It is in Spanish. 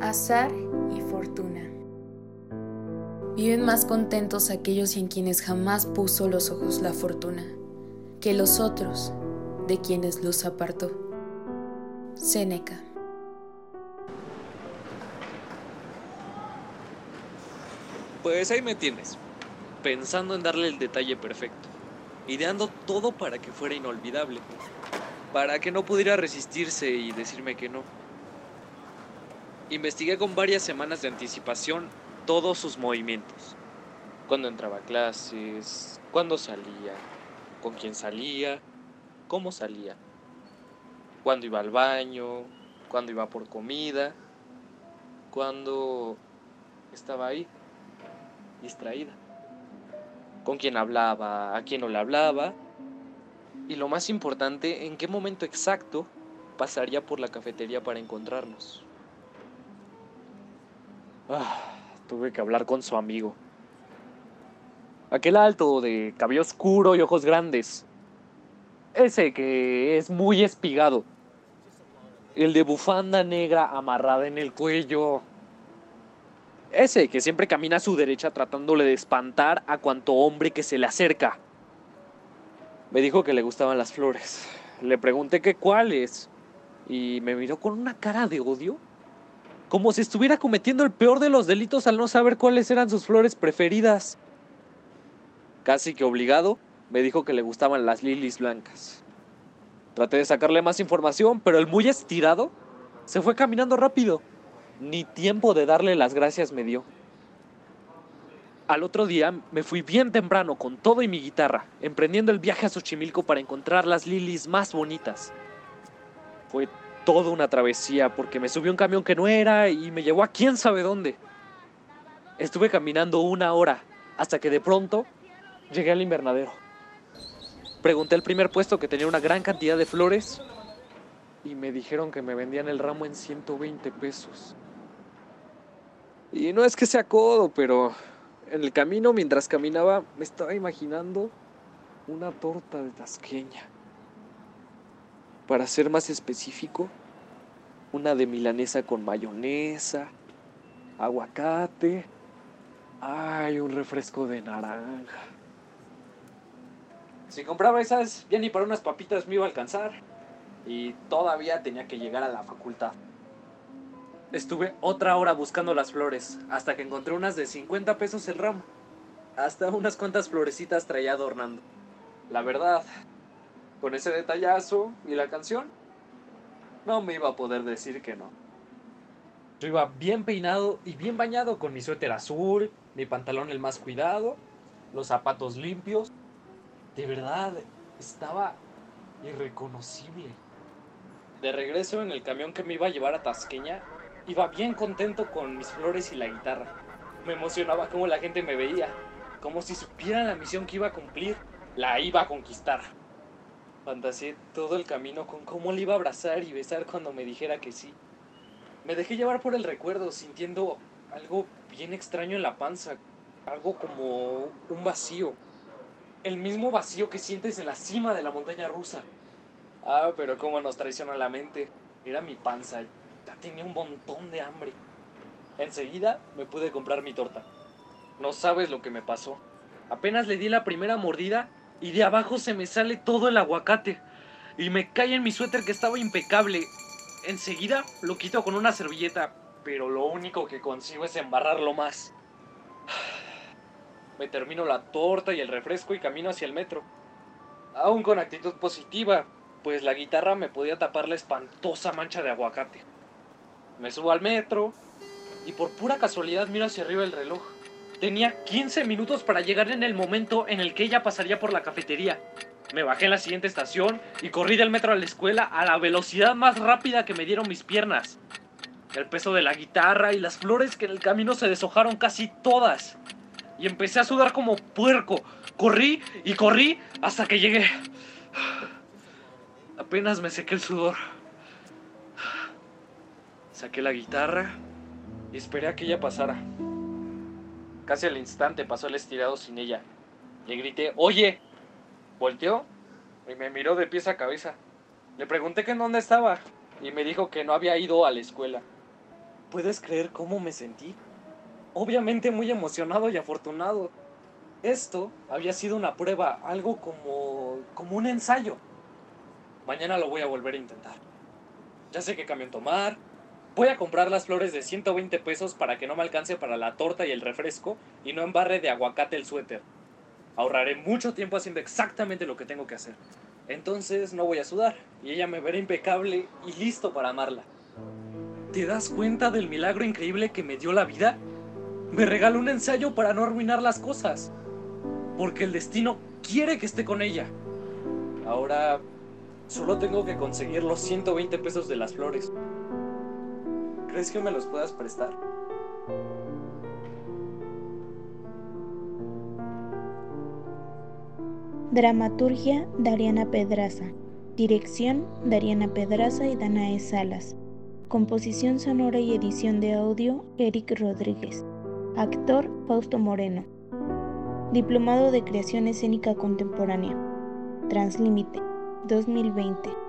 azar y fortuna. Viven más contentos aquellos en quienes jamás puso los ojos la fortuna que los otros de quienes los apartó. Séneca. Pues ahí me tienes, pensando en darle el detalle perfecto, ideando todo para que fuera inolvidable, para que no pudiera resistirse y decirme que no. Investigué con varias semanas de anticipación todos sus movimientos. Cuando entraba a clases, cuando salía, con quién salía, cómo salía, cuando iba al baño, cuando iba por comida, cuando estaba ahí, distraída, con quién hablaba, a quién no le hablaba, y lo más importante, en qué momento exacto pasaría por la cafetería para encontrarnos. Ah, tuve que hablar con su amigo. Aquel alto, de cabello oscuro y ojos grandes. Ese que es muy espigado. El de bufanda negra amarrada en el cuello. Ese que siempre camina a su derecha tratándole de espantar a cuanto hombre que se le acerca. Me dijo que le gustaban las flores. Le pregunté que cuáles. Y me miró con una cara de odio como si estuviera cometiendo el peor de los delitos al no saber cuáles eran sus flores preferidas. Casi que obligado, me dijo que le gustaban las lilies blancas. Traté de sacarle más información, pero el muy estirado se fue caminando rápido. Ni tiempo de darle las gracias me dio. Al otro día me fui bien temprano con todo y mi guitarra, emprendiendo el viaje a Xochimilco para encontrar las lilies más bonitas. Fue toda una travesía porque me subió un camión que no era y me llevó a quién sabe dónde. Estuve caminando una hora hasta que de pronto llegué al invernadero. Pregunté el primer puesto que tenía una gran cantidad de flores y me dijeron que me vendían el ramo en 120 pesos. Y no es que sea codo, pero en el camino mientras caminaba me estaba imaginando una torta de tasqueña. Para ser más específico, una de milanesa con mayonesa, aguacate, ay, un refresco de naranja. Si compraba esas, ya ni para unas papitas me iba a alcanzar. Y todavía tenía que llegar a la facultad. Estuve otra hora buscando las flores, hasta que encontré unas de 50 pesos el ramo. Hasta unas cuantas florecitas traía adornando. La verdad, con ese detallazo y la canción, no me iba a poder decir que no. Yo iba bien peinado y bien bañado con mi suéter azul, mi pantalón el más cuidado, los zapatos limpios. De verdad, estaba irreconocible. De regreso en el camión que me iba a llevar a Tasqueña, iba bien contento con mis flores y la guitarra. Me emocionaba como la gente me veía, como si supieran la misión que iba a cumplir, la iba a conquistar. Fantaseé todo el camino con cómo le iba a abrazar y besar cuando me dijera que sí. Me dejé llevar por el recuerdo, sintiendo algo bien extraño en la panza, algo como un vacío. El mismo vacío que sientes en la cima de la montaña rusa. Ah, pero cómo nos traiciona la mente. Era mi panza, ya tenía un montón de hambre. Enseguida me pude comprar mi torta. No sabes lo que me pasó. Apenas le di la primera mordida y de abajo se me sale todo el aguacate y me cae en mi suéter que estaba impecable. Enseguida lo quito con una servilleta, pero lo único que consigo es embarrarlo más. Me termino la torta y el refresco y camino hacia el metro. Aún con actitud positiva, pues la guitarra me podía tapar la espantosa mancha de aguacate. Me subo al metro y por pura casualidad miro hacia arriba el reloj. Tenía 15 minutos para llegar en el momento en el que ella pasaría por la cafetería. Me bajé en la siguiente estación y corrí del metro a la escuela a la velocidad más rápida que me dieron mis piernas. El peso de la guitarra y las flores que en el camino se deshojaron casi todas. Y empecé a sudar como puerco. Corrí y corrí hasta que llegué. Apenas me sequé el sudor. Saqué la guitarra y esperé a que ella pasara. Casi al instante pasó el estirado sin ella. Le grité, oye. Volteó y me miró de pies a cabeza. Le pregunté que en dónde estaba y me dijo que no había ido a la escuela. puedes creer cómo me sentí? Obviamente muy emocionado y afortunado. Esto había sido una prueba, algo como, como un ensayo. Mañana lo voy a volver a intentar. Ya sé qué camión tomar. Voy a comprar las flores de 120 pesos para que no me alcance para la torta y el refresco y no embarre de aguacate el suéter. Ahorraré mucho tiempo haciendo exactamente lo que tengo que hacer. Entonces no voy a sudar y ella me verá impecable y listo para amarla. ¿Te das cuenta del milagro increíble que me dio la vida? Me regaló un ensayo para no arruinar las cosas. Porque el destino quiere que esté con ella. Ahora solo tengo que conseguir los 120 pesos de las flores. ¿Crees que me los puedas prestar? Dramaturgia Dariana Pedraza. Dirección Dariana Pedraza y Danae Salas. Composición sonora y edición de audio Eric Rodríguez. Actor Fausto Moreno. Diplomado de Creación Escénica Contemporánea. Translímite 2020.